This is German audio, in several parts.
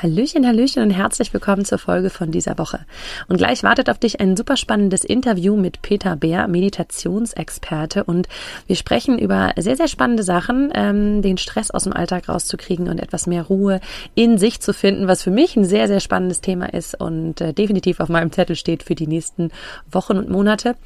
Hallöchen, Hallöchen und herzlich willkommen zur Folge von dieser Woche. Und gleich wartet auf dich ein super spannendes Interview mit Peter Bär, Meditationsexperte. Und wir sprechen über sehr, sehr spannende Sachen, ähm, den Stress aus dem Alltag rauszukriegen und etwas mehr Ruhe in sich zu finden, was für mich ein sehr, sehr spannendes Thema ist und äh, definitiv auf meinem Zettel steht für die nächsten Wochen und Monate.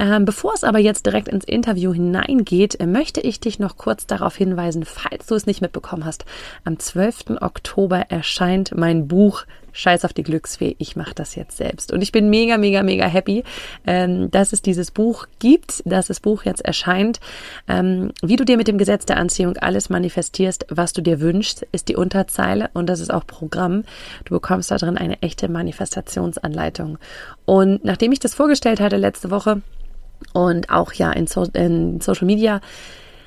Ähm, bevor es aber jetzt direkt ins Interview hineingeht, äh, möchte ich dich noch kurz darauf hinweisen, falls du es nicht mitbekommen hast. Am 12. Oktober erscheint erscheint mein Buch Scheiß auf die Glücksfee, ich mache das jetzt selbst. Und ich bin mega, mega, mega happy, ähm, dass es dieses Buch gibt, dass das Buch jetzt erscheint. Ähm, wie du dir mit dem Gesetz der Anziehung alles manifestierst, was du dir wünschst, ist die Unterzeile und das ist auch Programm. Du bekommst da drin eine echte Manifestationsanleitung. Und nachdem ich das vorgestellt hatte letzte Woche und auch ja in, so in Social Media,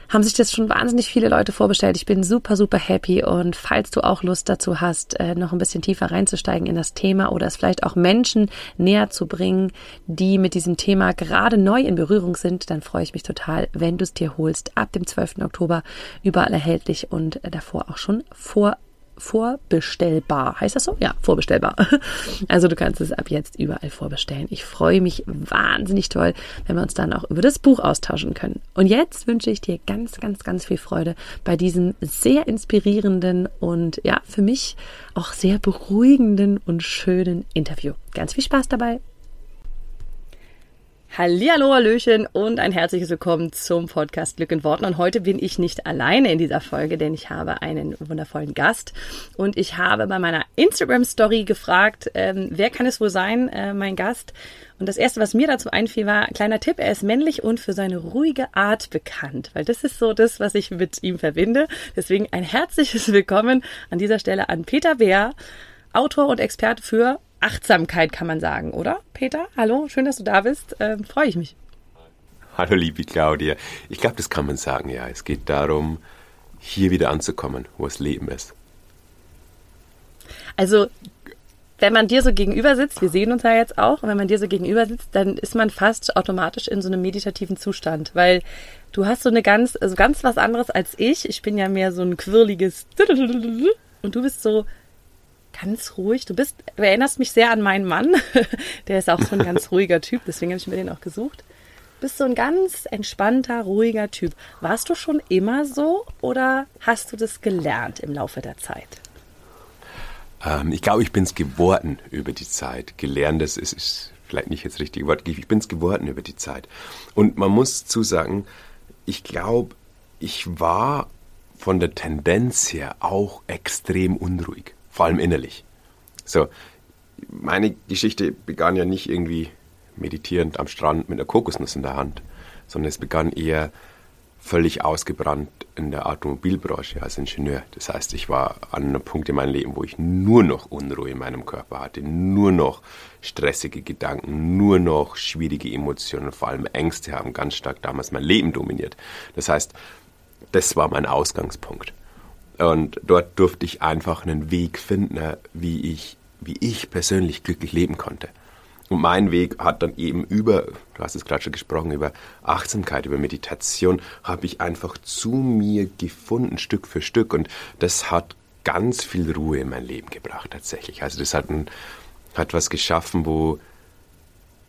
haben sich das schon wahnsinnig viele Leute vorbestellt. Ich bin super, super happy und falls du auch Lust dazu hast, äh, noch ein bisschen tiefer reinzusteigen in das Thema oder es vielleicht auch Menschen näher zu bringen, die mit diesem Thema gerade neu in Berührung sind, dann freue ich mich total, wenn du es dir holst. Ab dem 12. Oktober überall erhältlich und davor auch schon vor vorbestellbar. Heißt das so? Ja, vorbestellbar. Also du kannst es ab jetzt überall vorbestellen. Ich freue mich wahnsinnig toll, wenn wir uns dann auch über das Buch austauschen können. Und jetzt wünsche ich dir ganz, ganz, ganz viel Freude bei diesem sehr inspirierenden und ja, für mich auch sehr beruhigenden und schönen Interview. Ganz viel Spaß dabei. Hallihallo, Hallöchen und ein herzliches Willkommen zum Podcast Glück in Worten. Und heute bin ich nicht alleine in dieser Folge, denn ich habe einen wundervollen Gast. Und ich habe bei meiner Instagram-Story gefragt, ähm, wer kann es wohl sein, äh, mein Gast? Und das erste, was mir dazu einfiel, war kleiner Tipp, er ist männlich und für seine ruhige Art bekannt, weil das ist so das, was ich mit ihm verbinde. Deswegen ein herzliches Willkommen an dieser Stelle an Peter Bär, Autor und Experte für Achtsamkeit, kann man sagen, oder? Peter, hallo, schön, dass du da bist. Ähm, Freue ich mich. Hallo, liebe Claudia. Ich glaube, das kann man sagen, ja. Es geht darum, hier wieder anzukommen, wo das Leben ist. Also, wenn man dir so gegenüber sitzt, wir sehen uns ja jetzt auch, und wenn man dir so gegenüber sitzt, dann ist man fast automatisch in so einem meditativen Zustand, weil du hast so eine ganz, also ganz was anderes als ich. Ich bin ja mehr so ein quirliges und du bist so ganz ruhig. Du bist, du erinnerst mich sehr an meinen Mann. Der ist auch so ein ganz ruhiger Typ, deswegen habe ich mir den auch gesucht. Du bist so ein ganz entspannter, ruhiger Typ. Warst du schon immer so oder hast du das gelernt im Laufe der Zeit? Ähm, ich glaube, ich bin es geworden über die Zeit. Gelernt, das ist, ist vielleicht nicht das richtige Wort. Ich bin es geworden über die Zeit. Und man muss zusagen, ich glaube, ich war von der Tendenz her auch extrem unruhig vor allem innerlich. So, meine Geschichte begann ja nicht irgendwie meditierend am Strand mit einer Kokosnuss in der Hand, sondern es begann eher völlig ausgebrannt in der Automobilbranche als Ingenieur. Das heißt, ich war an einem Punkt in meinem Leben, wo ich nur noch Unruhe in meinem Körper hatte, nur noch stressige Gedanken, nur noch schwierige Emotionen, vor allem Ängste haben ganz stark damals mein Leben dominiert. Das heißt, das war mein Ausgangspunkt. Und dort durfte ich einfach einen Weg finden, wie ich, wie ich persönlich glücklich leben konnte. Und mein Weg hat dann eben über, du hast es gerade schon gesprochen, über Achtsamkeit, über Meditation, habe ich einfach zu mir gefunden, Stück für Stück. Und das hat ganz viel Ruhe in mein Leben gebracht, tatsächlich. Also das hat, ein, hat was geschaffen, wo,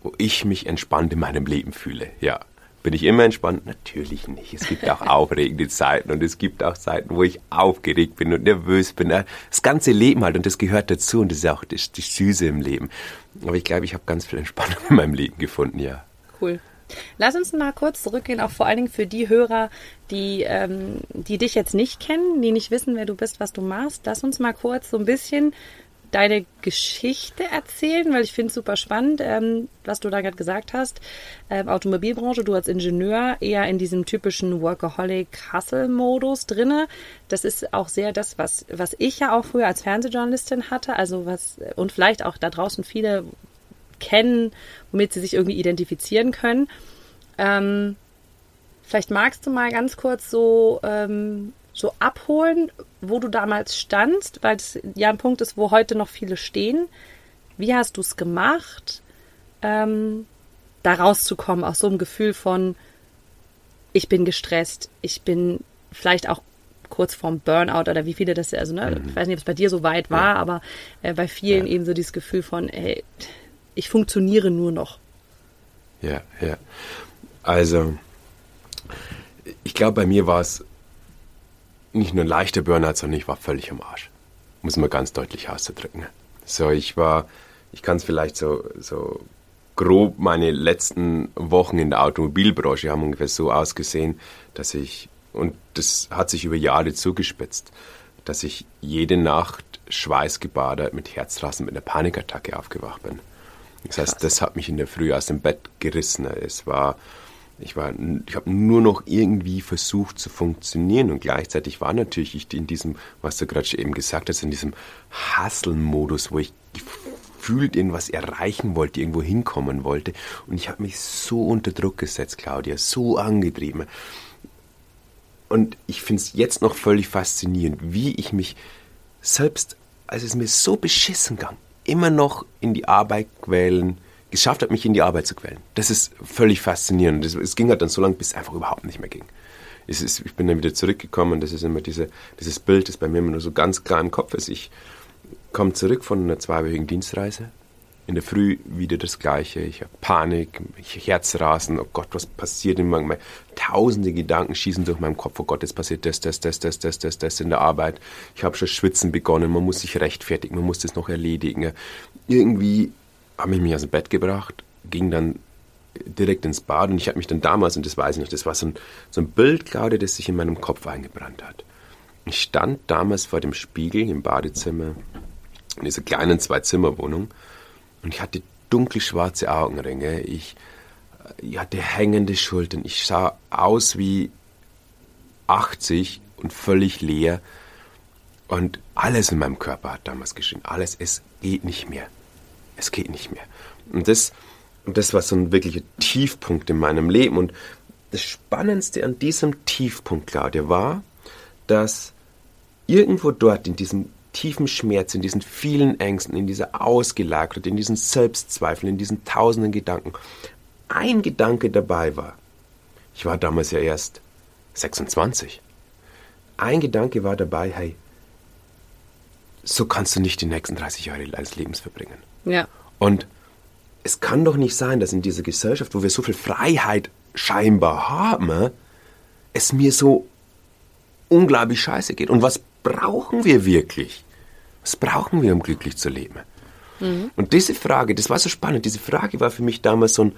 wo ich mich entspannt in meinem Leben fühle, ja. Bin ich immer entspannt? Natürlich nicht. Es gibt auch aufregende Zeiten und es gibt auch Zeiten, wo ich aufgeregt bin und nervös bin. Das ganze Leben halt und das gehört dazu und das ist auch die, die Süße im Leben. Aber ich glaube, ich habe ganz viel Entspannung in meinem Leben gefunden, ja. Cool. Lass uns mal kurz zurückgehen, auch vor allen Dingen für die Hörer, die, ähm, die dich jetzt nicht kennen, die nicht wissen, wer du bist, was du machst. Lass uns mal kurz so ein bisschen deine Geschichte erzählen, weil ich finde es super spannend, ähm, was du da gerade gesagt hast. Ähm, Automobilbranche, du als Ingenieur eher in diesem typischen Workaholic-Hustle-Modus drinne. Das ist auch sehr das, was, was ich ja auch früher als Fernsehjournalistin hatte. Also was, und vielleicht auch da draußen viele kennen, womit sie sich irgendwie identifizieren können. Ähm, Vielleicht magst du mal ganz kurz so, ähm, so abholen, wo du damals standst, weil es ja ein Punkt ist, wo heute noch viele stehen. Wie hast du es gemacht, ähm, da rauszukommen aus so einem Gefühl von, ich bin gestresst, ich bin vielleicht auch kurz vorm Burnout oder wie viele das, also ne, mhm. ich weiß nicht, ob es bei dir so weit war, ja. aber äh, bei vielen ja. eben so dieses Gefühl von, ey, ich funktioniere nur noch. Ja, ja. Also, ich glaube, bei mir war es nicht nur ein leichter Burnout, sondern ich war völlig am Arsch. Muss man ganz deutlich auszudrücken. So, ich war, ich kann es vielleicht so, so grob meine letzten Wochen in der Automobilbranche haben ungefähr so ausgesehen, dass ich, und das hat sich über Jahre zugespitzt, dass ich jede Nacht schweißgebadet mit Herzrasen, mit einer Panikattacke aufgewacht bin. Das heißt, das hat mich in der Früh aus dem Bett gerissen. Es war, ich ich habe nur noch irgendwie versucht zu funktionieren und gleichzeitig war natürlich ich in diesem, was du gerade eben gesagt hast, in diesem Hustle-Modus, wo ich gefühlt irgendwas erreichen wollte, irgendwo hinkommen wollte und ich habe mich so unter Druck gesetzt, Claudia, so angetrieben. Und ich finde es jetzt noch völlig faszinierend, wie ich mich selbst, als es mir so beschissen ging, immer noch in die Arbeit quälen, geschafft hat, mich in die Arbeit zu quälen. Das ist völlig faszinierend. Es ging halt dann so lange, bis es einfach überhaupt nicht mehr ging. Ist, ich bin dann wieder zurückgekommen und das ist immer diese, dieses Bild, das bei mir immer nur so ganz klar im Kopf ist. Ich komme zurück von einer zweiwöchigen Dienstreise in der Früh wieder das Gleiche. Ich habe Panik, ich Herzrasen. Oh Gott, was passiert in meinem Tausende Gedanken schießen durch meinen Kopf. Oh Gott, jetzt passiert das, das, das, das, das, das, das in der Arbeit. Ich habe schon schwitzen begonnen. Man muss sich rechtfertigen, man muss das noch erledigen. Irgendwie habe ich mich aus dem Bett gebracht, ging dann direkt ins Bad und ich habe mich dann damals, und das weiß ich noch, das war so ein, so ein Bild, Claudia, das sich in meinem Kopf eingebrannt hat. Ich stand damals vor dem Spiegel im Badezimmer in dieser kleinen Zwei-Zimmer-Wohnung und ich hatte dunkelschwarze Augenringe. Ich, ich hatte hängende Schultern. Ich sah aus wie 80 und völlig leer. Und alles in meinem Körper hat damals geschrien. Alles, es geht nicht mehr. Es geht nicht mehr. Und das, das war so ein wirklicher Tiefpunkt in meinem Leben. Und das Spannendste an diesem Tiefpunkt, Claudia, war, dass irgendwo dort in diesem tiefen Schmerz, in diesen vielen Ängsten, in dieser Ausgelagertheit, in diesen Selbstzweifeln, in diesen tausenden Gedanken, ein Gedanke dabei war. Ich war damals ja erst 26. Ein Gedanke war dabei, hey, so kannst du nicht die nächsten 30 Jahre deines Lebens verbringen. Ja. Und es kann doch nicht sein, dass in dieser Gesellschaft, wo wir so viel Freiheit scheinbar haben, es mir so unglaublich scheiße geht. Und was brauchen wir wirklich? Was brauchen wir, um glücklich zu leben? Mhm. Und diese Frage, das war so spannend, diese Frage war für mich damals so ein,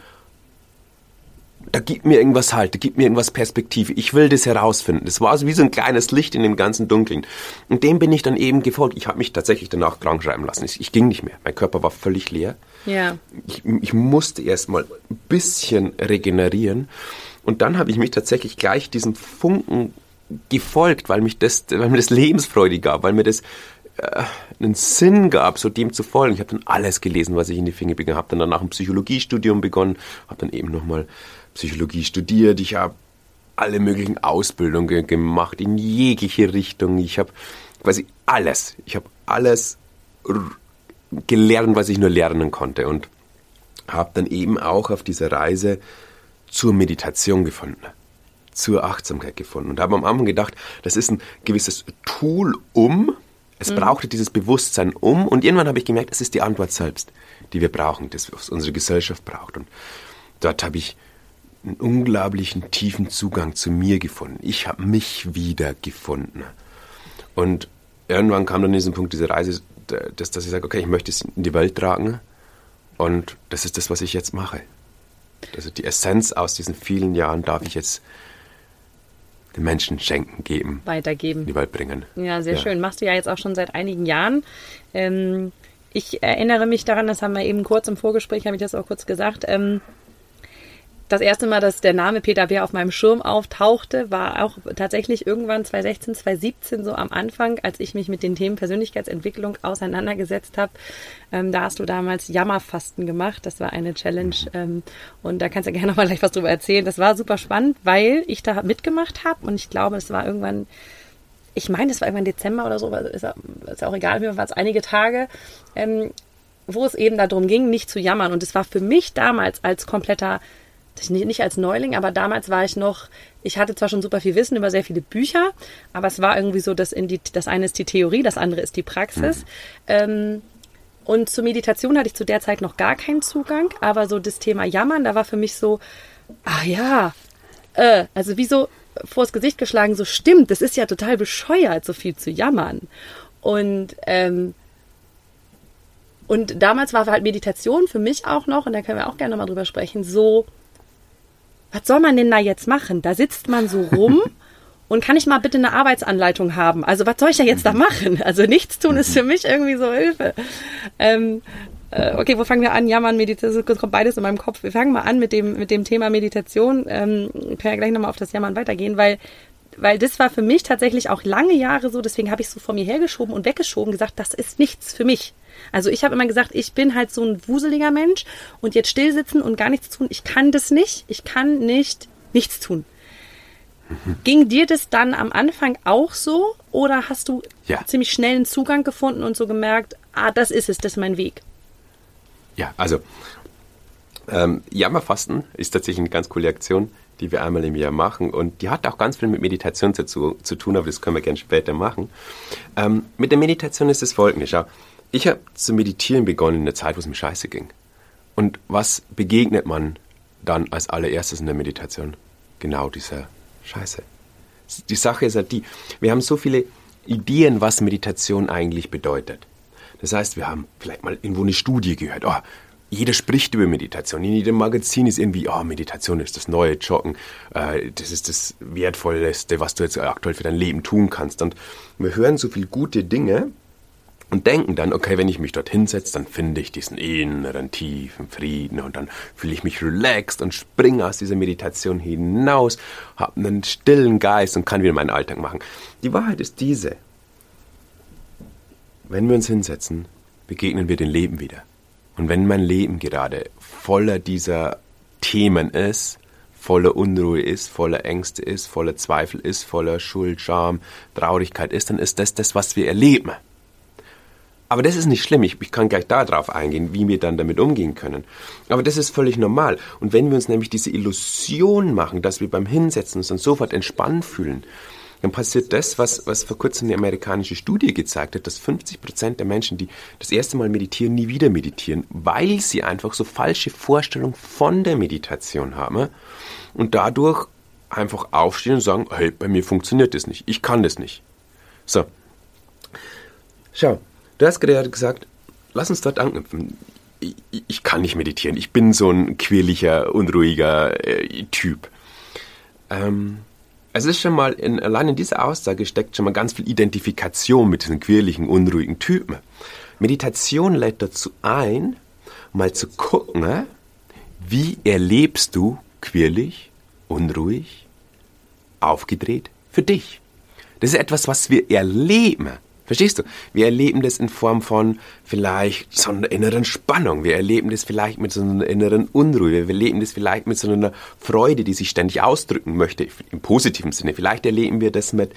da gibt mir irgendwas Halt, da gibt mir irgendwas Perspektive. Ich will das herausfinden. Das war so wie so ein kleines Licht in dem ganzen Dunkeln. Und dem bin ich dann eben gefolgt. Ich habe mich tatsächlich danach krank schreiben lassen. Ich, ich, ging nicht mehr. Mein Körper war völlig leer. Ja. Ich, ich musste erst mal ein bisschen regenerieren. Und dann habe ich mich tatsächlich gleich diesem Funken gefolgt, weil mich das, weil mir das Lebensfreude gab, weil mir das äh, einen Sinn gab, so dem zu folgen. Ich habe dann alles gelesen, was ich in die Finger bekommen habe. Dann danach ein Psychologiestudium begonnen, habe dann eben nochmal Psychologie studiert. Ich habe alle möglichen Ausbildungen gemacht in jegliche Richtung. Ich habe quasi alles. Ich habe alles gelernt, was ich nur lernen konnte und habe dann eben auch auf dieser Reise zur Meditation gefunden zur Achtsamkeit gefunden und habe am Anfang gedacht, das ist ein gewisses Tool, um, es mhm. brauchte dieses Bewusstsein um und irgendwann habe ich gemerkt, es ist die Antwort selbst, die wir brauchen, das was unsere Gesellschaft braucht und dort habe ich einen unglaublichen tiefen Zugang zu mir gefunden. Ich habe mich wieder gefunden und irgendwann kam dann diesen Punkt, diese Reise, dass, dass ich sage, okay, ich möchte es in die Welt tragen und das ist das, was ich jetzt mache. Also die Essenz aus diesen vielen Jahren darf ich jetzt den Menschen schenken, geben. Weitergeben. In die Welt bringen. Ja, sehr ja. schön. Machst du ja jetzt auch schon seit einigen Jahren. Ähm, ich erinnere mich daran, das haben wir eben kurz im Vorgespräch, habe ich das auch kurz gesagt, ähm, das erste Mal, dass der Name Peter Bär auf meinem Schirm auftauchte, war auch tatsächlich irgendwann 2016, 2017 so am Anfang, als ich mich mit den Themen Persönlichkeitsentwicklung auseinandergesetzt habe. Ähm, da hast du damals Jammerfasten gemacht. Das war eine Challenge. Ähm, und da kannst du gerne noch mal gleich was drüber erzählen. Das war super spannend, weil ich da mitgemacht habe und ich glaube, es war irgendwann ich meine, es war irgendwann Dezember oder so, ist, ist auch egal, mir war es einige Tage, ähm, wo es eben darum ging, nicht zu jammern. Und es war für mich damals als kompletter nicht als Neuling, aber damals war ich noch, ich hatte zwar schon super viel Wissen über sehr viele Bücher, aber es war irgendwie so, dass in die, das eine ist die Theorie, das andere ist die Praxis. Mhm. Ähm, und zur Meditation hatte ich zu der Zeit noch gar keinen Zugang, aber so das Thema Jammern, da war für mich so, ach ja, äh, also wie so vors Gesicht geschlagen, so stimmt, das ist ja total bescheuert, so viel zu jammern. Und ähm, und damals war halt Meditation für mich auch noch, und da können wir auch gerne mal drüber sprechen, so, was soll man denn da jetzt machen? Da sitzt man so rum und kann ich mal bitte eine Arbeitsanleitung haben? Also was soll ich da jetzt da machen? Also nichts tun ist für mich irgendwie so Hilfe. Ähm, äh, okay, wo fangen wir an? Jammern, Meditation, kommt beides in meinem Kopf. Wir fangen mal an mit dem, mit dem Thema Meditation. Ähm, können ja gleich nochmal auf das Jammern weitergehen, weil weil das war für mich tatsächlich auch lange Jahre so, deswegen habe ich so vor mir hergeschoben und weggeschoben, gesagt, das ist nichts für mich. Also ich habe immer gesagt, ich bin halt so ein wuseliger Mensch und jetzt still sitzen und gar nichts tun, ich kann das nicht. Ich kann nicht nichts tun. Mhm. Ging dir das dann am Anfang auch so oder hast du ja. ziemlich schnell einen Zugang gefunden und so gemerkt, ah, das ist es, das ist mein Weg? Ja, also ähm, Jammerfasten ist tatsächlich eine ganz coole Aktion, die wir einmal im Jahr machen und die hat auch ganz viel mit Meditation zu, zu tun, aber das können wir gerne später machen. Ähm, mit der Meditation ist es folgendes, schau, ich habe zu meditieren begonnen in der Zeit, wo es mir scheiße ging. Und was begegnet man dann als allererstes in der Meditation? Genau dieser Scheiße. Die Sache ist halt die, wir haben so viele Ideen, was Meditation eigentlich bedeutet. Das heißt, wir haben vielleicht mal irgendwo eine Studie gehört. Oh, jeder spricht über Meditation. In jedem Magazin ist irgendwie, oh, Meditation ist das neue Joggen. Äh, das ist das Wertvollste, was du jetzt aktuell für dein Leben tun kannst. Und wir hören so viele gute Dinge und denken dann, okay, wenn ich mich dort hinsetze, dann finde ich diesen inneren tiefen Frieden und dann fühle ich mich relaxed und springe aus dieser Meditation hinaus, habe einen stillen Geist und kann wieder meinen Alltag machen. Die Wahrheit ist diese. Wenn wir uns hinsetzen, begegnen wir dem Leben wieder. Und wenn mein Leben gerade voller dieser Themen ist, voller Unruhe ist, voller Ängste ist, voller Zweifel ist, voller Schuld, Scham, Traurigkeit ist, dann ist das das, was wir erleben. Aber das ist nicht schlimm. Ich, ich kann gleich darauf eingehen, wie wir dann damit umgehen können. Aber das ist völlig normal. Und wenn wir uns nämlich diese Illusion machen, dass wir beim Hinsetzen uns dann sofort entspannen fühlen, dann passiert das, was, was vor kurzem eine amerikanische Studie gezeigt hat, dass 50 Prozent der Menschen, die das erste Mal meditieren, nie wieder meditieren, weil sie einfach so falsche Vorstellungen von der Meditation haben und dadurch einfach aufstehen und sagen, hey, bei mir funktioniert das nicht, ich kann das nicht. So. Schau, Hast gerade gesagt, lass uns dort anknüpfen. Ich, ich kann nicht meditieren. Ich bin so ein quirliger, unruhiger äh, Typ. Ähm, es ist schon mal, in, allein in dieser Aussage steckt schon mal ganz viel Identifikation mit diesen quirligen, unruhigen Typen. Meditation lädt dazu ein, mal zu gucken, wie erlebst du quirlig, unruhig, aufgedreht für dich. Das ist etwas, was wir erleben. Verstehst du? Wir erleben das in Form von vielleicht so einer inneren Spannung. Wir erleben das vielleicht mit so einer inneren Unruhe. Wir erleben das vielleicht mit so einer Freude, die sich ständig ausdrücken möchte, im positiven Sinne. Vielleicht erleben wir das mit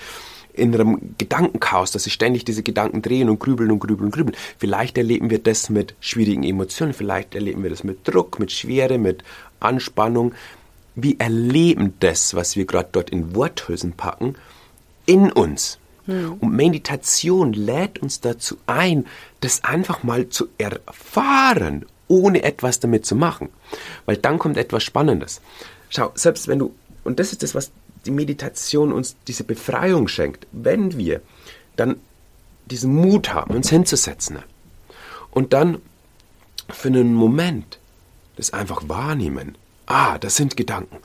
innerem Gedankenchaos, dass sich ständig diese Gedanken drehen und grübeln und grübeln und grübeln. Vielleicht erleben wir das mit schwierigen Emotionen. Vielleicht erleben wir das mit Druck, mit Schwere, mit Anspannung. Wir erleben das, was wir gerade dort in Worthülsen packen, in uns. Hm. Und Meditation lädt uns dazu ein, das einfach mal zu erfahren, ohne etwas damit zu machen. Weil dann kommt etwas Spannendes. Schau, selbst wenn du, und das ist das, was die Meditation uns diese Befreiung schenkt, wenn wir dann diesen Mut haben, uns hinzusetzen und dann für einen Moment das einfach wahrnehmen. Ah, das sind Gedanken.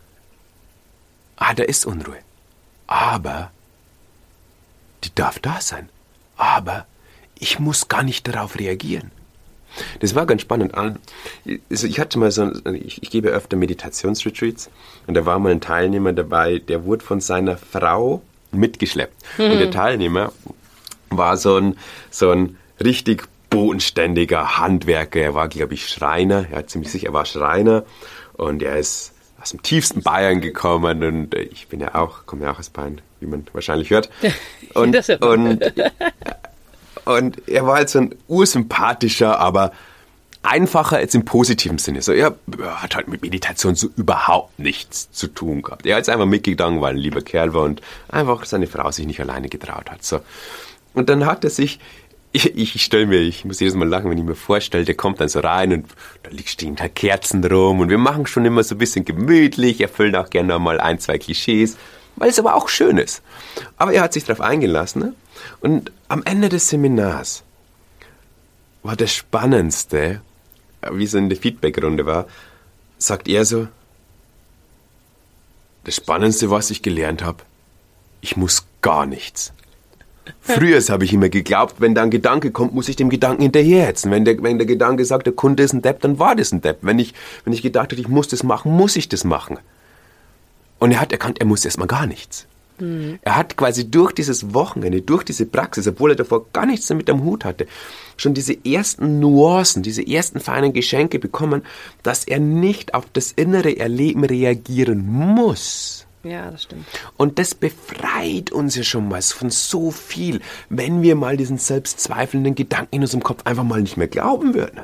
Ah, da ist Unruhe. Aber die darf da sein. Aber ich muss gar nicht darauf reagieren. Das war ganz spannend. Also ich hatte mal so, ich, ich gebe öfter Meditationsretreats und da war mal ein Teilnehmer dabei, der wurde von seiner Frau mitgeschleppt. Mhm. Und der Teilnehmer war so ein, so ein richtig bodenständiger Handwerker. Er war, glaube ich, Schreiner. Er hat ziemlich sicher, er war Schreiner. Und er ist aus dem tiefsten Bayern gekommen und äh, ich bin ja auch, komme ja auch aus Bayern, wie man wahrscheinlich hört. Und, und, und er war halt so ein ursympathischer, aber einfacher jetzt im positiven Sinne. So, er hat halt mit Meditation so überhaupt nichts zu tun gehabt. Er hat einfach mitgegangen, weil er ein lieber Kerl war und einfach seine Frau sich nicht alleine getraut hat. So. Und dann hat er sich ich, ich stelle mir, ich muss jedes Mal lachen, wenn ich mir vorstelle, der kommt dann so rein und da liegt stehen da Kerzen rum und wir machen schon immer so ein bisschen gemütlich, erfüllen auch gerne mal ein, zwei Klischees, weil es aber auch schön ist. Aber er hat sich darauf eingelassen ne? und am Ende des Seminars war das Spannendste, wie es in der Feedbackrunde war, sagt er so, das Spannendste, was ich gelernt habe, ich muss gar nichts. Früher habe ich immer geglaubt, wenn da ein Gedanke kommt, muss ich dem Gedanken hinterherhetzen. Wenn der, wenn der Gedanke sagt, der Kunde ist ein Depp, dann war das ein Depp. Wenn ich, wenn ich gedacht habe, ich muss das machen, muss ich das machen. Und er hat erkannt, er muss erstmal gar nichts. Mhm. Er hat quasi durch dieses Wochenende, durch diese Praxis, obwohl er davor gar nichts damit am Hut hatte, schon diese ersten Nuancen, diese ersten feinen Geschenke bekommen, dass er nicht auf das innere Erleben reagieren muss ja, das stimmt. Und das befreit uns ja schon mal von so viel, wenn wir mal diesen selbstzweifelnden Gedanken in unserem Kopf einfach mal nicht mehr glauben würden.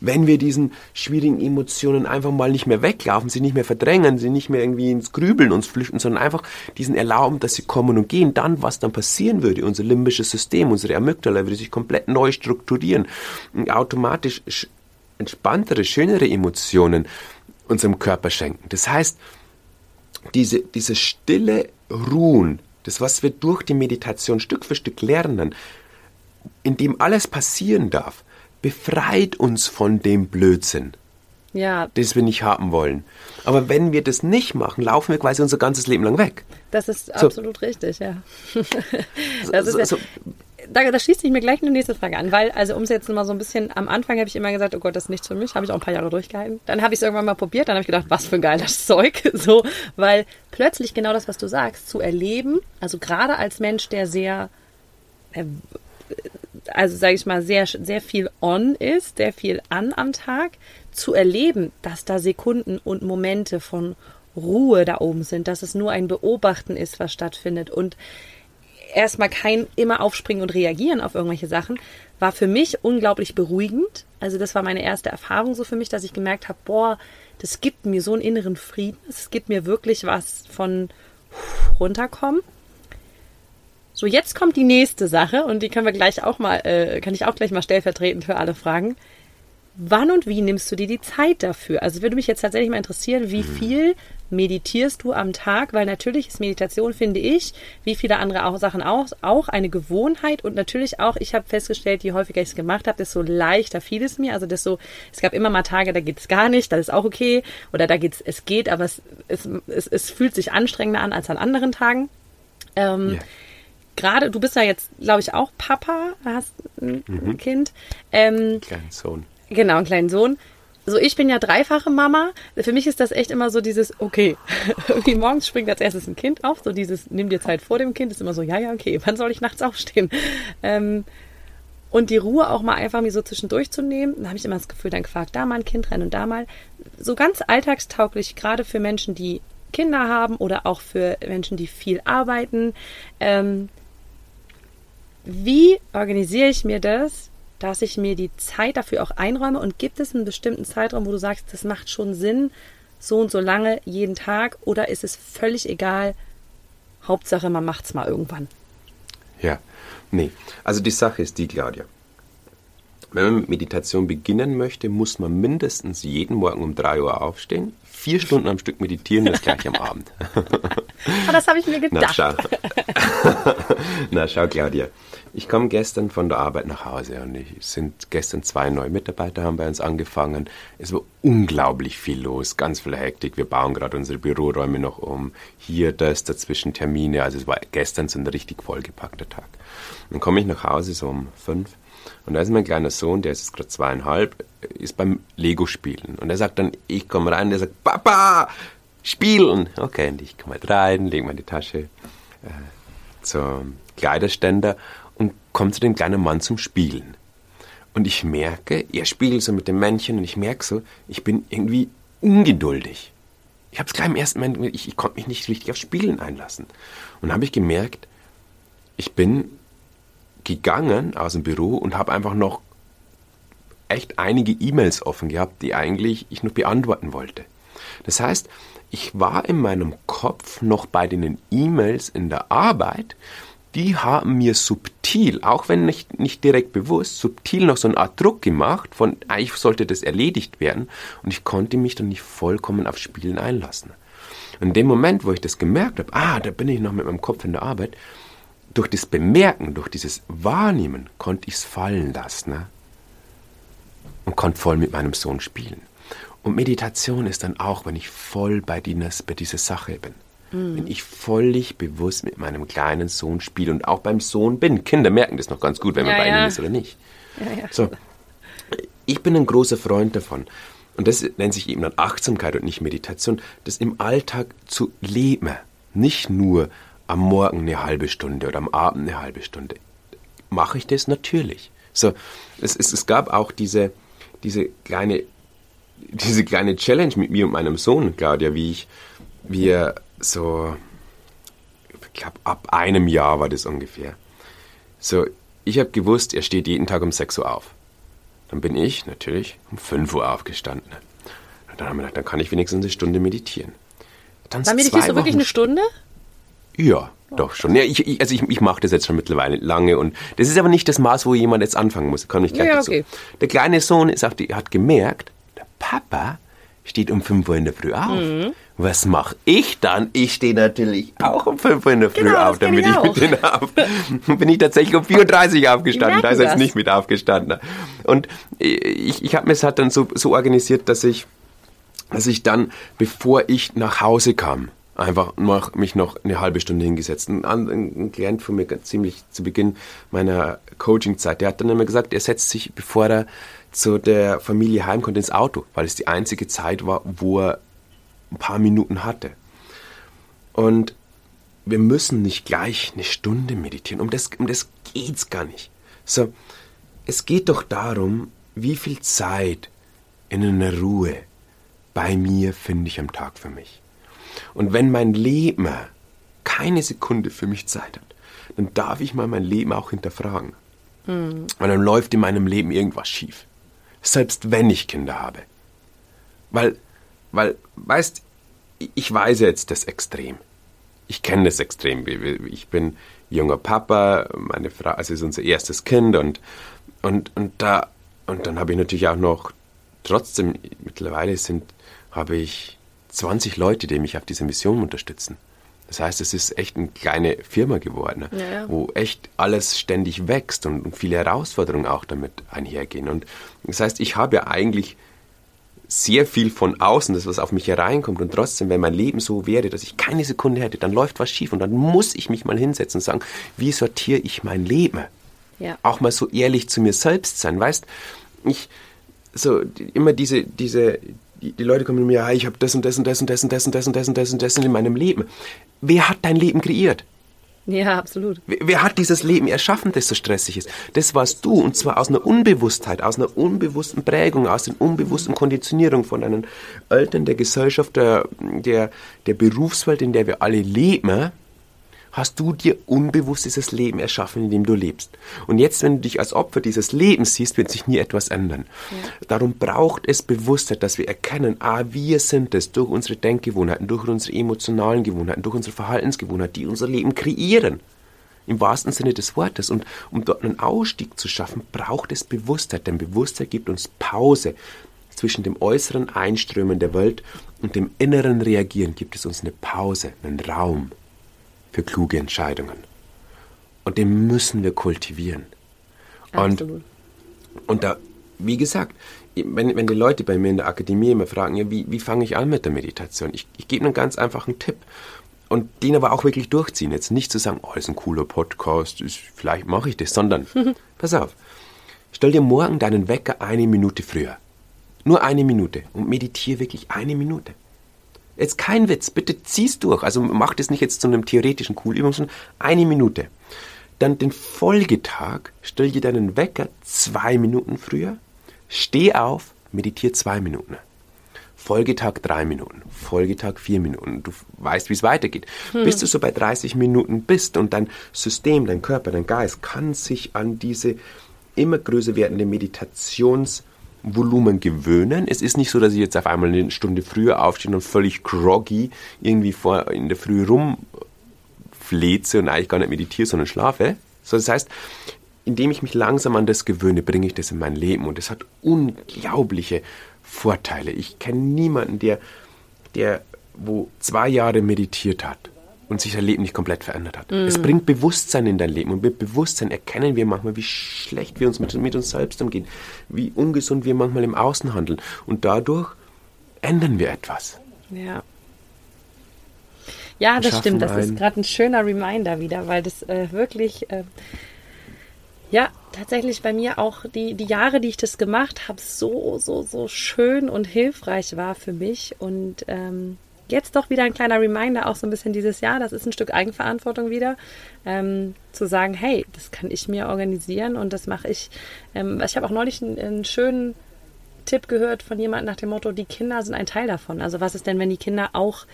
Wenn wir diesen schwierigen Emotionen einfach mal nicht mehr weglaufen, sie nicht mehr verdrängen, sie nicht mehr irgendwie ins Grübeln uns flüchten, sondern einfach diesen erlauben, dass sie kommen und gehen, dann, was dann passieren würde, unser limbisches System, unsere Amygdala würde sich komplett neu strukturieren und automatisch entspanntere, schönere Emotionen unserem Körper schenken. Das heißt, diese, diese stille Ruhen, das, was wir durch die Meditation Stück für Stück lernen, in dem alles passieren darf, befreit uns von dem Blödsinn. Ja. Das wir nicht haben wollen. Aber wenn wir das nicht machen, laufen wir quasi unser ganzes Leben lang weg. Das ist so. absolut richtig, ja. das ist ja so, da, da schließt sich mir gleich eine nächste Frage an, weil, also um es jetzt mal so ein bisschen, am Anfang habe ich immer gesagt, oh Gott, das ist nichts für mich, habe ich auch ein paar Jahre durchgehalten. Dann habe ich es irgendwann mal probiert, dann habe ich gedacht, was für ein geiles Zeug, so, weil plötzlich genau das, was du sagst, zu erleben, also gerade als Mensch, der sehr, äh, also sage ich mal, sehr, sehr viel on ist, sehr viel an am Tag, zu erleben, dass da Sekunden und Momente von Ruhe da oben sind, dass es nur ein Beobachten ist, was stattfindet und erstmal kein immer aufspringen und reagieren auf irgendwelche Sachen, war für mich unglaublich beruhigend. Also das war meine erste Erfahrung so für mich, dass ich gemerkt habe, boah, das gibt mir so einen inneren Frieden. Es gibt mir wirklich was von runterkommen. So, jetzt kommt die nächste Sache und die können wir gleich auch mal, äh, kann ich auch gleich mal stellvertretend für alle fragen. Wann und wie nimmst du dir die Zeit dafür? Also würde mich jetzt tatsächlich mal interessieren, wie mhm. viel meditierst du am Tag? Weil natürlich ist Meditation, finde ich, wie viele andere auch Sachen auch, auch eine Gewohnheit und natürlich auch, ich habe festgestellt, je häufiger ich es gemacht habe, desto leichter fiel es mir. Also desto, es gab immer mal Tage, da geht es gar nicht, das ist auch okay. Oder da geht's, es geht, aber es, es, es, es fühlt sich anstrengender an als an anderen Tagen. Ähm, yeah gerade, du bist ja jetzt, glaube ich, auch Papa, hast ein mhm. Kind. Ähm, Kleinen Sohn. Genau, einen kleinen Sohn. So, ich bin ja dreifache Mama. Für mich ist das echt immer so dieses, okay, irgendwie morgens springt als erstes ein Kind auf, so dieses, nimm dir Zeit vor dem Kind, ist immer so, ja, ja, okay, wann soll ich nachts aufstehen? Ähm, und die Ruhe auch mal einfach mir so zwischendurch zu nehmen, dann habe ich immer das Gefühl, dann quakt da mal ein Kind rein und da mal. So ganz alltagstauglich, gerade für Menschen, die Kinder haben oder auch für Menschen, die viel arbeiten. Ähm, wie organisiere ich mir das, dass ich mir die Zeit dafür auch einräume und gibt es einen bestimmten Zeitraum, wo du sagst, das macht schon Sinn, so und so lange jeden Tag oder ist es völlig egal, Hauptsache man macht es mal irgendwann? Ja, nee. Also die Sache ist die, Claudia. Wenn man mit Meditation beginnen möchte, muss man mindestens jeden Morgen um 3 Uhr aufstehen, vier Stunden am Stück meditieren, das gleich am Abend. oh, das habe ich mir gedacht. Na schau. Na schau, Claudia. Ich komme gestern von der Arbeit nach Hause und es sind gestern zwei neue Mitarbeiter haben bei uns angefangen. Es war unglaublich viel los, ganz viel Hektik. Wir bauen gerade unsere Büroräume noch um. Hier, das, dazwischen Termine. Also es war gestern so ein richtig vollgepackter Tag. Dann komme ich nach Hause so um fünf Und da ist mein kleiner Sohn, der ist jetzt gerade zweieinhalb, ist beim Lego-Spielen. Und er sagt dann, ich komme rein, der sagt, Papa, spielen. Okay, und ich komme halt rein, lege meine Tasche äh, zum Kleiderständer und komme zu dem kleinen Mann zum Spielen. Und ich merke, er spielt so mit dem Männchen und ich merke so, ich bin irgendwie ungeduldig. Ich habe es gleich im ersten Moment, ich, ich konnte mich nicht richtig auf Spielen einlassen. Und habe ich gemerkt, ich bin gegangen aus dem Büro und habe einfach noch echt einige E-Mails offen gehabt, die eigentlich ich noch beantworten wollte. Das heißt, ich war in meinem Kopf noch bei den E-Mails in der Arbeit, die haben mir subtil, auch wenn nicht, nicht direkt bewusst, subtil noch so eine Art Druck gemacht, von eigentlich sollte das erledigt werden und ich konnte mich dann nicht vollkommen auf Spielen einlassen. In dem Moment, wo ich das gemerkt habe, ah, da bin ich noch mit meinem Kopf in der Arbeit, durch das Bemerken, durch dieses Wahrnehmen konnte ich es fallen lassen ne? und konnte voll mit meinem Sohn spielen. Und Meditation ist dann auch, wenn ich voll bei, Dinas, bei dieser Sache bin. Mhm. Wenn ich völlig bewusst mit meinem kleinen Sohn spiele und auch beim Sohn bin. Kinder merken das noch ganz gut, wenn man ja, bei ja. ihnen ist oder nicht. Ja, so. Ich bin ein großer Freund davon. Und das nennt sich eben dann Achtsamkeit und nicht Meditation, das im Alltag zu leben. Nicht nur am Morgen eine halbe Stunde oder am Abend eine halbe Stunde. Mache ich das natürlich. So, es, es, es gab auch diese, diese kleine, diese kleine Challenge mit mir und meinem Sohn, Claudia, wie ich, wir so, ich glaube, ab einem Jahr war das ungefähr. So, ich habe gewusst, er steht jeden Tag um 6 Uhr auf. Dann bin ich natürlich um 5 Uhr aufgestanden. Und dann haben wir gedacht, dann kann ich wenigstens eine Stunde meditieren. Dann, dann meditierst du wirklich eine Stunde? Ja, doch schon. Ja, ich, ich, also ich, ich mache das jetzt schon mittlerweile lange und das ist aber nicht das Maß, wo jemand jetzt anfangen muss. Kann ich gleich ja, okay. Der kleine Sohn ist auch die, hat gemerkt, der Papa steht um 5 Uhr in der Früh auf. Mhm. Was mache ich dann? Ich stehe natürlich auch um 5 Uhr in der Früh genau, auf, damit ich, ich mit denen auf. Bin ich tatsächlich um 4.30 Uhr aufgestanden, da ist er jetzt nicht mit aufgestanden. Und ich, ich habe mir es halt dann so, so organisiert, dass ich, dass ich dann, bevor ich nach Hause kam, einfach noch, mich noch eine halbe Stunde hingesetzt. Ein, ein Klient von mir ziemlich zu Beginn meiner Coaching-Zeit, der hat dann immer gesagt, er setzt sich, bevor er zu der Familie heim konnte, ins Auto, weil es die einzige Zeit war, wo er ein paar Minuten hatte. Und wir müssen nicht gleich eine Stunde meditieren. Um das, um das geht's gar nicht. So, es geht doch darum, wie viel Zeit in einer Ruhe bei mir finde ich am Tag für mich. Und wenn mein Leben keine Sekunde für mich Zeit hat, dann darf ich mal mein Leben auch hinterfragen. Mhm. Weil dann läuft in meinem Leben irgendwas schief. Selbst wenn ich Kinder habe. Weil, weil, weißt, ich weiß jetzt das Extrem. Ich kenne das Extrem. Ich bin junger Papa, meine Frau, also ist unser erstes Kind und, und, und da, und dann habe ich natürlich auch noch, trotzdem, mittlerweile sind, habe ich 20 Leute, die mich auf dieser Mission unterstützen. Das heißt, es ist echt eine kleine Firma geworden, ja, ja. wo echt alles ständig wächst und, und, viele Herausforderungen auch damit einhergehen. Und das heißt, ich habe ja eigentlich sehr viel von außen, das was auf mich hereinkommt und trotzdem, wenn mein Leben so wäre, dass ich keine Sekunde hätte, dann läuft was schief und dann muss ich mich mal hinsetzen und sagen, wie sortiere ich mein Leben? Ja. Auch mal so ehrlich zu mir selbst sein, weißt? Ich so immer diese diese die, die Leute kommen zu mir, ja, ich habe das und das und das und das und das und das und das und das und das in meinem Leben. Wer hat dein Leben kreiert? Ja, absolut. Wer, wer, hat dieses Leben erschaffen, das so stressig ist? Das warst du und zwar aus einer Unbewusstheit, aus einer unbewussten Prägung, aus der unbewussten Konditionierung von deinen Eltern, der Gesellschaft, der, der, der Berufswelt, in der wir alle leben hast du dir unbewusst dieses Leben erschaffen, in dem du lebst. Und jetzt, wenn du dich als Opfer dieses Lebens siehst, wird sich nie etwas ändern. Ja. Darum braucht es Bewusstheit, dass wir erkennen, ah, wir sind es durch unsere Denkgewohnheiten, durch unsere emotionalen Gewohnheiten, durch unsere Verhaltensgewohnheiten, die unser Leben kreieren. Im wahrsten Sinne des Wortes. Und um dort einen Ausstieg zu schaffen, braucht es Bewusstheit. Denn Bewusstheit gibt uns Pause. Zwischen dem äußeren Einströmen der Welt und dem inneren Reagieren gibt es uns eine Pause, einen Raum für kluge Entscheidungen. Und den müssen wir kultivieren. Und, und da, wie gesagt, wenn, wenn die Leute bei mir in der Akademie immer fragen, ja, wie, wie fange ich an mit der Meditation? Ich, ich gebe einen ganz einfachen Tipp. Und den aber auch wirklich durchziehen. Jetzt nicht zu sagen, oh, ist ein cooler Podcast, ist, vielleicht mache ich das, sondern, pass auf, Stell dir morgen deinen Wecker eine Minute früher. Nur eine Minute und meditiere wirklich eine Minute. Jetzt kein Witz, bitte zieh's durch. Also mach das nicht jetzt zu einem theoretischen Coolübung, sondern eine Minute. Dann den Folgetag, stell dir deinen Wecker zwei Minuten früher, steh auf, meditiere zwei Minuten. Folgetag drei Minuten, Folgetag vier Minuten. Du weißt, wie es weitergeht. Hm. Bis du so bei 30 Minuten bist und dein System, dein Körper, dein Geist kann sich an diese immer größer werdende Meditationsvolumen gewöhnen. Es ist nicht so, dass ich jetzt auf einmal eine Stunde früher aufstehe und völlig groggy irgendwie vor, in der Früh rumfleze und eigentlich gar nicht meditiere, sondern schlafe. So, das heißt, indem ich mich langsam an das gewöhne, bringe ich das in mein Leben und es hat unglaubliche Vorteile. Ich kenne niemanden, der, der wo zwei Jahre meditiert hat und sich sein Leben nicht komplett verändert hat. Mm. Es bringt Bewusstsein in dein Leben und mit Bewusstsein erkennen wir manchmal, wie schlecht wir uns mit, mit uns selbst umgehen, wie ungesund wir manchmal im Außen handeln und dadurch ändern wir etwas. Ja. Ja, das stimmt. Das ist gerade ein schöner Reminder wieder, weil das äh, wirklich äh, ja, tatsächlich bei mir auch die, die Jahre, die ich das gemacht habe, so, so, so schön und hilfreich war für mich. Und ähm, jetzt doch wieder ein kleiner Reminder, auch so ein bisschen dieses Jahr, das ist ein Stück Eigenverantwortung wieder, ähm, zu sagen, hey, das kann ich mir organisieren und das mache ich. Ähm, ich habe auch neulich einen, einen schönen Tipp gehört von jemandem nach dem Motto, die Kinder sind ein Teil davon. Also was ist denn, wenn die Kinder auch,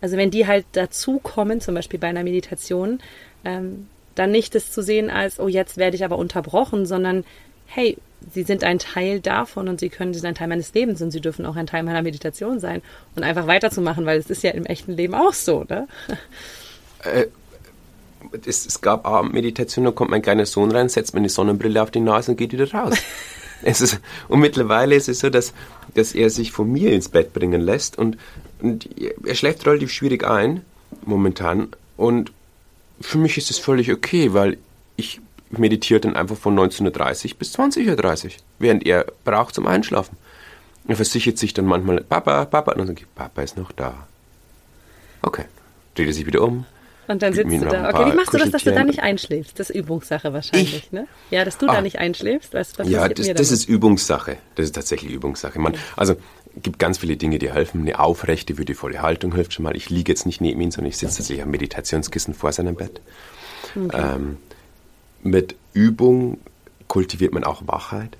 also wenn die halt dazukommen, zum Beispiel bei einer Meditation, ähm, dann nicht das zu sehen als, oh, jetzt werde ich aber unterbrochen, sondern hey, sie sind ein Teil davon und sie können, sie sind ein Teil meines Lebens und sie dürfen auch ein Teil meiner Meditation sein und einfach weiterzumachen, weil es ist ja im echten Leben auch so, ne? Äh, es, es, gab Abendmeditation, da kommt mein kleiner Sohn rein, setzt mir eine Sonnenbrille auf die Nase und geht wieder raus. es ist, und mittlerweile ist es so, dass, dass er sich von mir ins Bett bringen lässt und, und er schläft relativ schwierig ein, momentan, und für mich ist es völlig okay, weil ich meditiere dann einfach von 19.30 Uhr bis 20.30 Uhr, während er braucht zum Einschlafen. Er versichert sich dann manchmal, Papa, Papa, und dann ich, Papa ist noch da. Okay, dreht er sich wieder um. Und dann sitzt du da. Okay, wie machst du das, dass du da nicht einschläfst? Das ist Übungssache wahrscheinlich, ich? ne? Ja, dass du ah. da nicht einschläfst. Was, was ja, das, das ist Übungssache. Das ist tatsächlich Übungssache. Man, okay. Also gibt ganz viele Dinge, die helfen. Eine aufrechte, würdevolle Haltung hilft schon mal. Ich liege jetzt nicht neben ihm, sondern ich sitze tatsächlich am Meditationskissen vor seinem Bett. Okay. Ähm, mit Übung kultiviert man auch Wachheit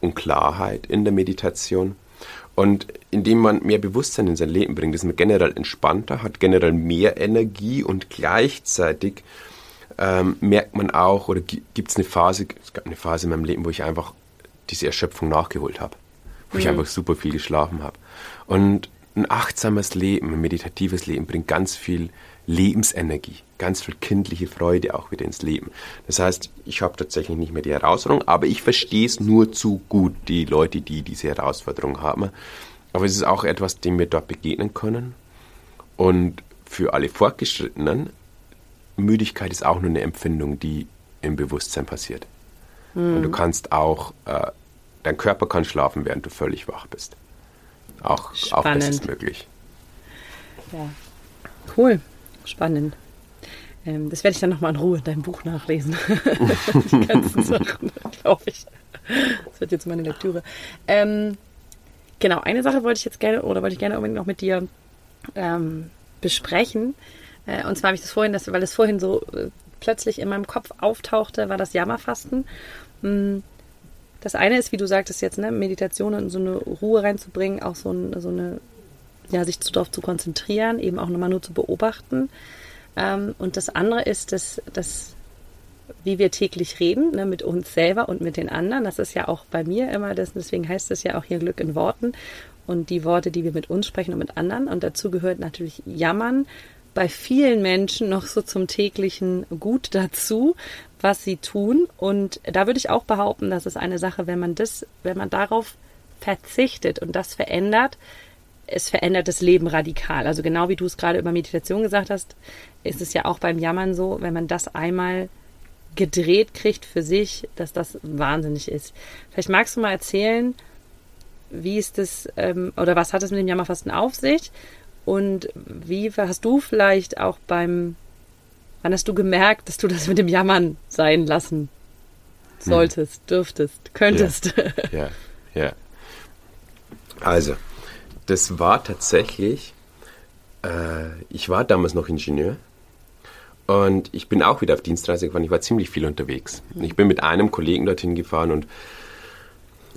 und Klarheit in der Meditation. Und indem man mehr Bewusstsein in sein Leben bringt, ist man generell entspannter, hat generell mehr Energie und gleichzeitig ähm, merkt man auch, oder gibt es eine Phase, es gab eine Phase in meinem Leben, wo ich einfach diese Erschöpfung nachgeholt habe wo ich mhm. einfach super viel geschlafen habe. Und ein achtsames Leben, ein meditatives Leben bringt ganz viel Lebensenergie, ganz viel kindliche Freude auch wieder ins Leben. Das heißt, ich habe tatsächlich nicht mehr die Herausforderung, aber ich verstehe es nur zu gut, die Leute, die diese Herausforderung haben. Aber es ist auch etwas, dem wir dort begegnen können. Und für alle Fortgeschrittenen, Müdigkeit ist auch nur eine Empfindung, die im Bewusstsein passiert. Mhm. Und du kannst auch äh, dein Körper kann schlafen, während du völlig wach bist. Auch, auch das ist möglich. Ja, cool, spannend. Ähm, das werde ich dann nochmal in Ruhe in deinem Buch nachlesen. Die ganzen Sachen, glaube ich. Das wird jetzt meine Lektüre. Ähm, genau, eine Sache wollte ich jetzt gerne, oder wollte ich gerne unbedingt noch mit dir ähm, besprechen. Äh, und zwar habe ich das vorhin, das, weil es vorhin so äh, plötzlich in meinem Kopf auftauchte, war das Jammerfasten. Hm, das eine ist, wie du sagtest jetzt, ne, Meditation und so eine Ruhe reinzubringen, auch so, ein, so eine, ja, sich darauf zu konzentrieren, eben auch nochmal nur zu beobachten. Ähm, und das andere ist, dass, dass wie wir täglich reden, ne, mit uns selber und mit den anderen. Das ist ja auch bei mir immer, das, deswegen heißt es ja auch hier Glück in Worten und die Worte, die wir mit uns sprechen und mit anderen. Und dazu gehört natürlich Jammern, bei vielen Menschen noch so zum täglichen Gut dazu, was sie tun. Und da würde ich auch behaupten, dass es eine Sache, wenn man das, wenn man darauf verzichtet und das verändert, es verändert das Leben radikal. Also genau wie du es gerade über Meditation gesagt hast, ist es ja auch beim Jammern so, wenn man das einmal gedreht kriegt für sich, dass das wahnsinnig ist. Vielleicht magst du mal erzählen, wie ist das, ähm, oder was hat es mit dem Jammerfasten auf sich? Und wie hast du vielleicht auch beim Wann hast du gemerkt, dass du das mit dem Jammern sein lassen solltest, hm. dürftest, könntest. Ja, ja. ja. Also, das war tatsächlich, äh, ich war damals noch Ingenieur und ich bin auch wieder auf Dienstreise gefahren. Ich war ziemlich viel unterwegs. Ich bin mit einem Kollegen dorthin gefahren und,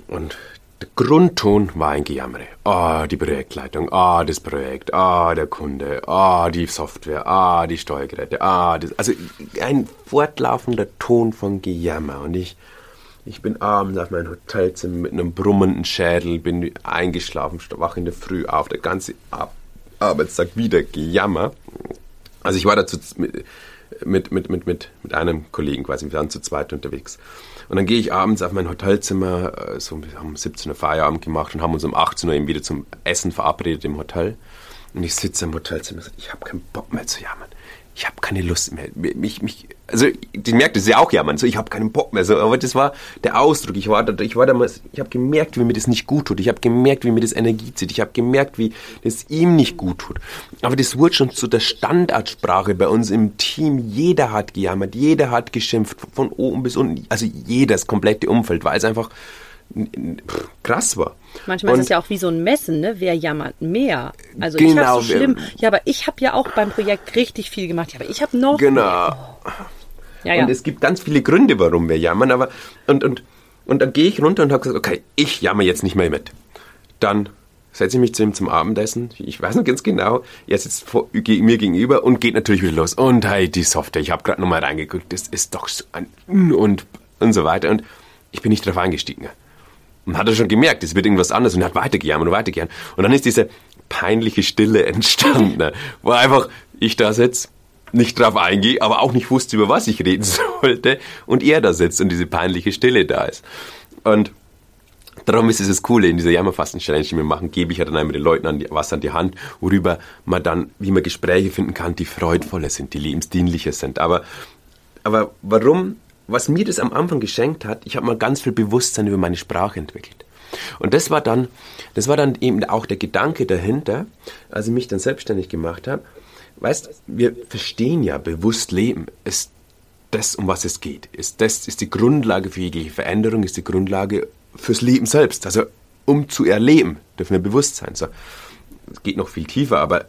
und der Grundton war ein Gejammere. Ah, oh, die Projektleitung, ah, oh, das Projekt, ah, oh, der Kunde, ah, die Software, ah, die Steuergeräte, ah, das, also ein fortlaufender Ton von Gejammer. Und ich, ich bin abends auf mein Hotelzimmer mit einem brummenden Schädel, bin eingeschlafen, wach in der Früh auf, der ganze Ab Arbeitstag wieder Gejammer. Also ich war dazu mit, mit, mit, mit, mit, mit einem Kollegen quasi, wir waren zu zweit unterwegs. Und dann gehe ich abends auf mein Hotelzimmer, äh, so, wir haben um 17 Uhr Feierabend gemacht und haben uns um 18 Uhr eben wieder zum Essen verabredet im Hotel. Und ich sitze im Hotelzimmer und sage, ich habe keinen Bock mehr zu jammern ich habe keine Lust mehr. Mich, mich, also die merkt es ja auch ja, man, so ich habe keinen Bock mehr. So, aber das war der Ausdruck. Ich war, ich war damals, ich habe gemerkt, wie mir das nicht gut tut. Ich habe gemerkt, wie mir das Energie zieht. Ich habe gemerkt, wie das ihm nicht gut tut. Aber das wurde schon zu der Standardsprache bei uns im Team. Jeder hat gejammert, jeder hat geschimpft, von oben bis unten. Also jeder, das komplette Umfeld, weil es einfach krass war. Manchmal und ist es ja auch wie so ein Messen, ne? Wer jammert mehr? Also genau, ich habe so schlimm. Ja, aber ich habe ja auch beim Projekt richtig viel gemacht. Ja, aber ich habe noch. Genau. Oh. Ja, ja. Und es gibt ganz viele Gründe, warum wir jammern. Aber und und und dann gehe ich runter und habe gesagt, okay, ich jammer jetzt nicht mehr mit. Dann setze ich mich zu ihm zum Abendessen. Ich weiß noch ganz genau. Er sitzt vor, mir gegenüber und geht natürlich wieder los. Und hey, die Software, ich habe gerade nochmal reingeguckt, das ist doch so ein und und so weiter. Und ich bin nicht drauf eingestiegen. Und hat er schon gemerkt, es wird irgendwas anderes und hat weitergejammert und weitergejammert. Und dann ist diese peinliche Stille entstanden, wo einfach ich da sitze, nicht drauf eingehe, aber auch nicht wusste, über was ich reden sollte und er da sitzt und diese peinliche Stille da ist. Und darum ist es das Coole in dieser Jammerfasten-Challenge, die wir machen, gebe ich ja dann einmal den Leuten an die, was an die Hand, worüber man dann, wie man Gespräche finden kann, die freudvoller sind, die lebensdienlicher sind. Aber, aber warum was mir das am Anfang geschenkt hat, ich habe mal ganz viel Bewusstsein über meine Sprache entwickelt. Und das war dann, das war dann eben auch der Gedanke dahinter, als ich mich dann selbstständig gemacht habe. Weißt, wir verstehen ja, bewusst leben ist das, um was es geht. Ist das ist die Grundlage für jegliche Veränderung, ist die Grundlage fürs Leben selbst. Also um zu erleben, dürfen wir bewusst sein. So, es geht noch viel tiefer, aber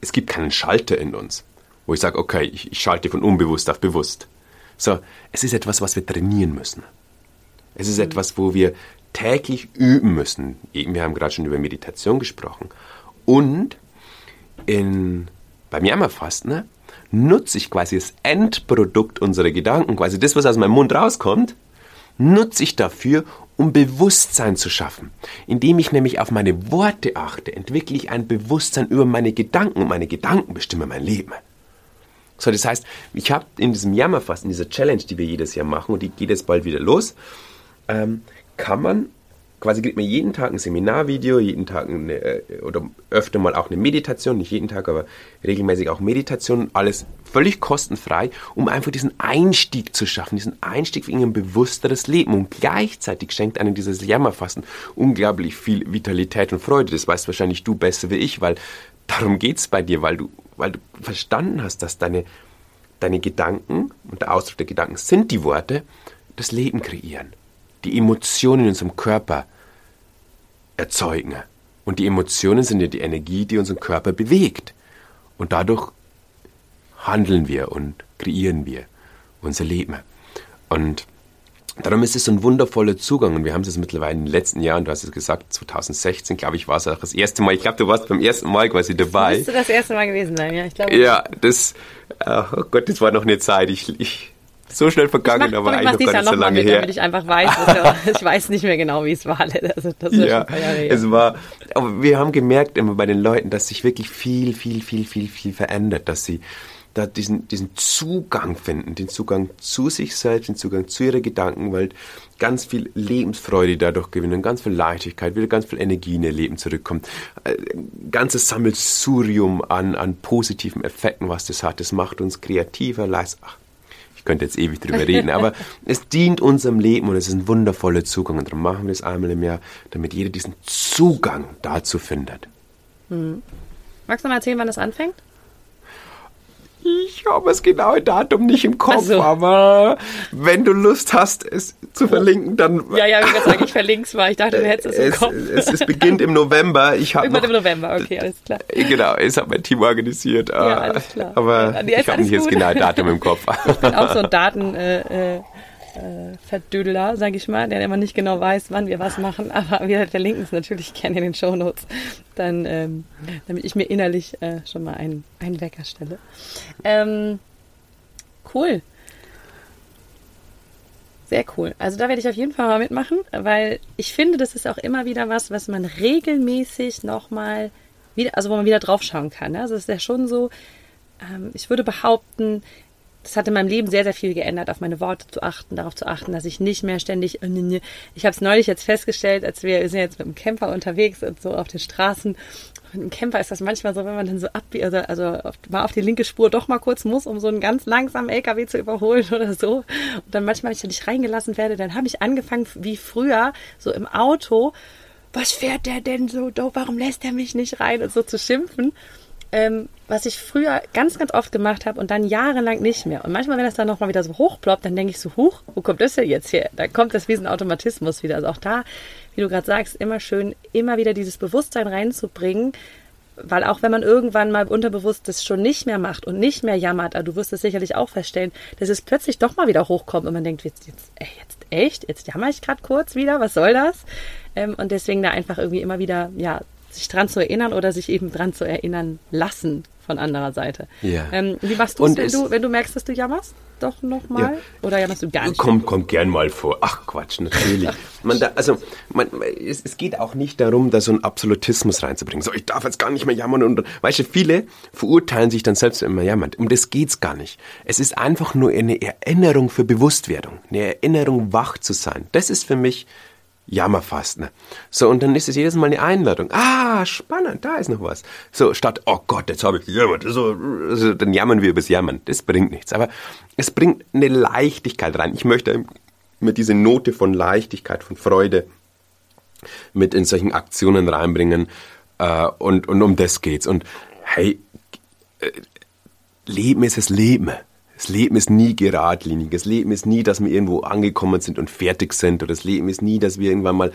es gibt keinen Schalter in uns, wo ich sage, okay, ich, ich schalte von unbewusst auf bewusst. So, es ist etwas, was wir trainieren müssen. Es ist etwas, wo wir täglich üben müssen. Wir haben gerade schon über Meditation gesprochen. Und in, beim Jammerfasten ne, nutze ich quasi das Endprodukt unserer Gedanken, quasi das, was aus meinem Mund rauskommt, nutze ich dafür, um Bewusstsein zu schaffen. Indem ich nämlich auf meine Worte achte, entwickle ich ein Bewusstsein über meine Gedanken und meine Gedanken bestimmen mein Leben. So, das heißt, ich habe in diesem Jammerfasten, in dieser Challenge, die wir jedes Jahr machen, und die geht jetzt bald wieder los, ähm, kann man quasi kriegt man jeden Tag ein Seminarvideo, jeden Tag eine, äh, oder öfter mal auch eine Meditation, nicht jeden Tag, aber regelmäßig auch Meditation, alles völlig kostenfrei, um einfach diesen Einstieg zu schaffen, diesen Einstieg in ein bewussteres Leben. Und gleichzeitig schenkt einem dieses Jammerfasten unglaublich viel Vitalität und Freude. Das weißt wahrscheinlich du besser wie ich, weil darum geht es bei dir, weil du weil du verstanden hast, dass deine, deine Gedanken und der Ausdruck der Gedanken sind die Worte, das Leben kreieren, die Emotionen in unserem Körper erzeugen. Und die Emotionen sind ja die Energie, die unseren Körper bewegt. Und dadurch handeln wir und kreieren wir unser Leben. Und Darum ist es so ein wundervoller Zugang und wir haben es mittlerweile in den letzten Jahren, du hast es gesagt, 2016, glaube ich, war es auch das erste Mal. Ich glaube, du warst beim ersten Mal quasi dabei. Müsste das erste Mal gewesen sein, ja, ich glaube. Ja, das, oh Gott, das war noch eine Zeit. Ich, ich so schnell vergangen, mach, aber eigentlich noch gar nicht so lange mit, her. Damit ich einfach weiß, ich weiß nicht mehr genau, wie es war. Also, das ist ja, es war, aber wir haben gemerkt immer bei den Leuten, dass sich wirklich viel, viel, viel, viel, viel verändert, dass sie da diesen, diesen Zugang finden, den Zugang zu sich selbst, den Zugang zu ihrer Gedankenwelt, ganz viel Lebensfreude dadurch gewinnen, ganz viel Leichtigkeit, wieder ganz viel Energie in ihr Leben zurückkommt. Ein äh, ganzes Sammelsurium an, an positiven Effekten, was das hat. Das macht uns kreativer, leist. Ach, ich könnte jetzt ewig drüber reden, aber es dient unserem Leben und es ist ein wundervoller Zugang. Und darum machen wir es einmal im Jahr, damit jeder diesen Zugang dazu findet. Hm. Magst du mal erzählen, wann das anfängt? Ich habe das genaue Datum nicht im Kopf, so. aber wenn du Lust hast, es zu verlinken, dann. Ja, ja, ich sagen, ich verlinke es mal. Ich dachte, du hättest es im es, Kopf. es, es beginnt im November. Ich habe Irgendwann noch, im November, okay, alles klar. Genau, es hat mein Team organisiert. Ja, alles klar. Aber Ja, ich habe nicht das gut. genaue Datum im Kopf. Ich bin auch so ein Daten... Äh, äh, Verdödler, sage ich mal, der immer nicht genau weiß, wann wir was machen, aber wir verlinken es natürlich gerne in den Shownotes, dann, ähm, damit ich mir innerlich äh, schon mal einen, einen Wecker stelle. Ähm, cool. Sehr cool. Also da werde ich auf jeden Fall mal mitmachen, weil ich finde, das ist auch immer wieder was, was man regelmäßig nochmal wieder, also wo man wieder draufschauen kann. ne? Also es ist ja schon so, ähm, ich würde behaupten, das hat in meinem Leben sehr, sehr viel geändert, auf meine Worte zu achten, darauf zu achten, dass ich nicht mehr ständig. äh. Ich habe es neulich jetzt festgestellt, als wir, wir sind jetzt mit dem Camper unterwegs und so auf den Straßen. Mit dem Camper ist das manchmal so, wenn man dann so ab, also, also mal auf die linke Spur doch mal kurz muss, um so einen ganz langsamen LKW zu überholen oder so. Und dann manchmal, wenn ich da nicht reingelassen werde, dann habe ich angefangen, wie früher, so im Auto, was fährt der denn so doof, warum lässt er mich nicht rein und so zu schimpfen ähm, was ich früher ganz, ganz oft gemacht habe und dann jahrelang nicht mehr. Und manchmal, wenn das dann nochmal wieder so hochploppt, dann denke ich so, huch, wo kommt das denn jetzt her? Da kommt das wie ein Automatismus wieder. Also auch da, wie du gerade sagst, immer schön, immer wieder dieses Bewusstsein reinzubringen, weil auch wenn man irgendwann mal unterbewusst das schon nicht mehr macht und nicht mehr jammert, aber du wirst es sicherlich auch feststellen, dass es plötzlich doch mal wieder hochkommt und man denkt, jetzt, jetzt, ey, jetzt echt, jetzt jammer ich gerade kurz wieder, was soll das? Ähm, und deswegen da einfach irgendwie immer wieder, ja, sich dran zu erinnern oder sich eben dran zu erinnern lassen von anderer Seite. Ja. Ähm, wie machst du es, wenn es- du, wenn du merkst, dass du jammerst? Doch nochmal? Ja. Oder jammerst du gar nicht? Kommt, kommt gern mal vor. Ach Quatsch, natürlich. Man da, also man, es, es geht auch nicht darum, da so einen Absolutismus reinzubringen. So, ich darf jetzt gar nicht mehr jammern. Und weißt du, viele verurteilen sich dann selbst, wenn man jammert. Um das geht's gar nicht. Es ist einfach nur eine Erinnerung für Bewusstwerdung. Eine Erinnerung, wach zu sein. Das ist für mich Jammerfasten. So, und dann ist es jedes Mal eine Einladung. Ah, spannend, da ist noch was. So, statt, oh Gott, jetzt habe ich gejammert. So, also, dann jammern wir übers Jammern. Das bringt nichts. Aber es bringt eine Leichtigkeit rein. Ich möchte mit diese Note von Leichtigkeit, von Freude mit in solchen Aktionen reinbringen. Äh, und, und um das geht's. Und hey, äh, Leben ist das Leben. Das Leben ist nie geradlinig. Das Leben ist nie, dass wir irgendwo angekommen sind und fertig sind. Oder das Leben ist nie, dass wir irgendwann mal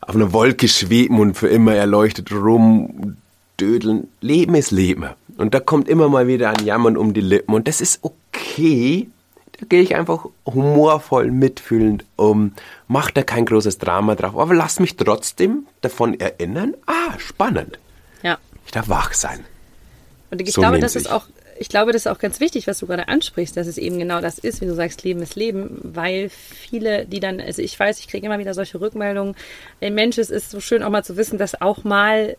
auf einer Wolke schweben und für immer erleuchtet rumdödeln. Leben ist Leben. Und da kommt immer mal wieder ein Jammern um die Lippen. Und das ist okay. Da gehe ich einfach humorvoll mitfühlend um. Mach da kein großes Drama drauf. Aber lass mich trotzdem davon erinnern. Ah, spannend. Ja. Ich darf wach sein. Und ich So glaube, das ist sich. auch, ich glaube, das ist auch ganz wichtig, was du gerade ansprichst, dass es eben genau das ist, wie du sagst, Leben ist Leben, weil viele, die dann, also ich weiß, ich kriege immer wieder solche Rückmeldungen. Ey Mensch, es ist so schön auch mal zu wissen, dass auch mal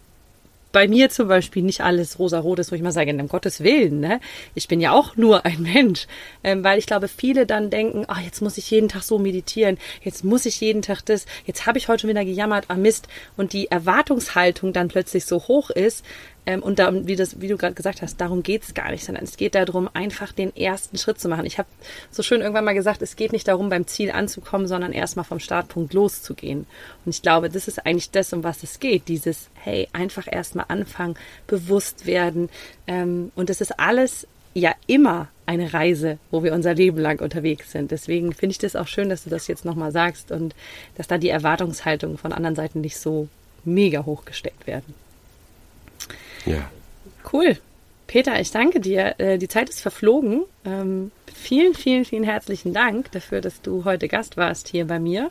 bei mir zum Beispiel nicht alles rosa-rot ist, wo ich mal sage, um Gottes Willen, ne? Ich bin ja auch nur ein Mensch. Ähm, weil ich glaube, viele dann denken, ach, jetzt muss ich jeden Tag so meditieren, jetzt muss ich jeden Tag das, jetzt habe ich heute schon wieder gejammert, ah Mist. Und die Erwartungshaltung dann plötzlich so hoch ist, ähm, und darum, wie, das, wie du gerade gesagt hast, darum geht's gar nicht, sondern es geht darum, einfach den ersten Schritt zu machen. Ich habe so schön irgendwann mal gesagt, es geht nicht darum, beim Ziel anzukommen, sondern erstmal vom Startpunkt loszugehen. Und ich glaube, das ist eigentlich das, um was es geht. Dieses, hey, einfach erstmal anfangen, bewusst werden. Ähm, und das ist alles ja immer eine Reise, wo wir unser Leben lang unterwegs sind. Deswegen finde ich das auch schön, dass du das jetzt nochmal sagst und dass da die Erwartungshaltungen von anderen Seiten nicht so mega hoch gesteckt werden. Ja. Cool. Peter, ich danke dir. Äh, Die Zeit ist verflogen. Ähm, Vielen, vielen, vielen herzlichen Dank dafür, dass du heute Gast warst hier bei mir.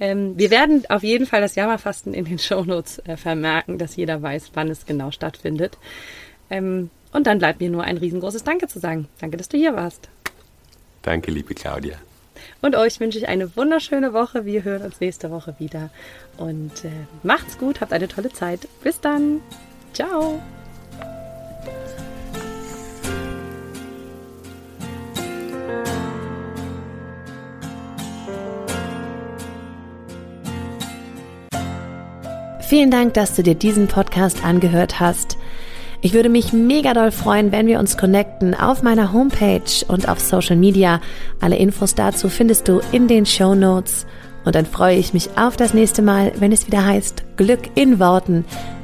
Ähm, Wir werden auf jeden Fall das Jammerfasten in den Shownotes äh, vermerken, dass jeder weiß, wann es genau stattfindet. Ähm, Und dann bleibt mir nur ein riesengroßes Danke zu sagen. Danke, dass du hier warst. Danke, liebe Claudia. Und euch wünsche ich eine wunderschöne Woche. Wir hören uns nächste Woche wieder. Und äh, macht's gut, habt eine tolle Zeit. Bis dann. Ciao. Vielen Dank, dass du dir diesen Podcast angehört hast. Ich würde mich mega doll freuen, wenn wir uns connecten auf meiner Homepage und auf Social Media. Alle Infos dazu findest du in den Show Notes. Und dann freue ich mich auf das nächste Mal, wenn es wieder heißt Glück in Worten,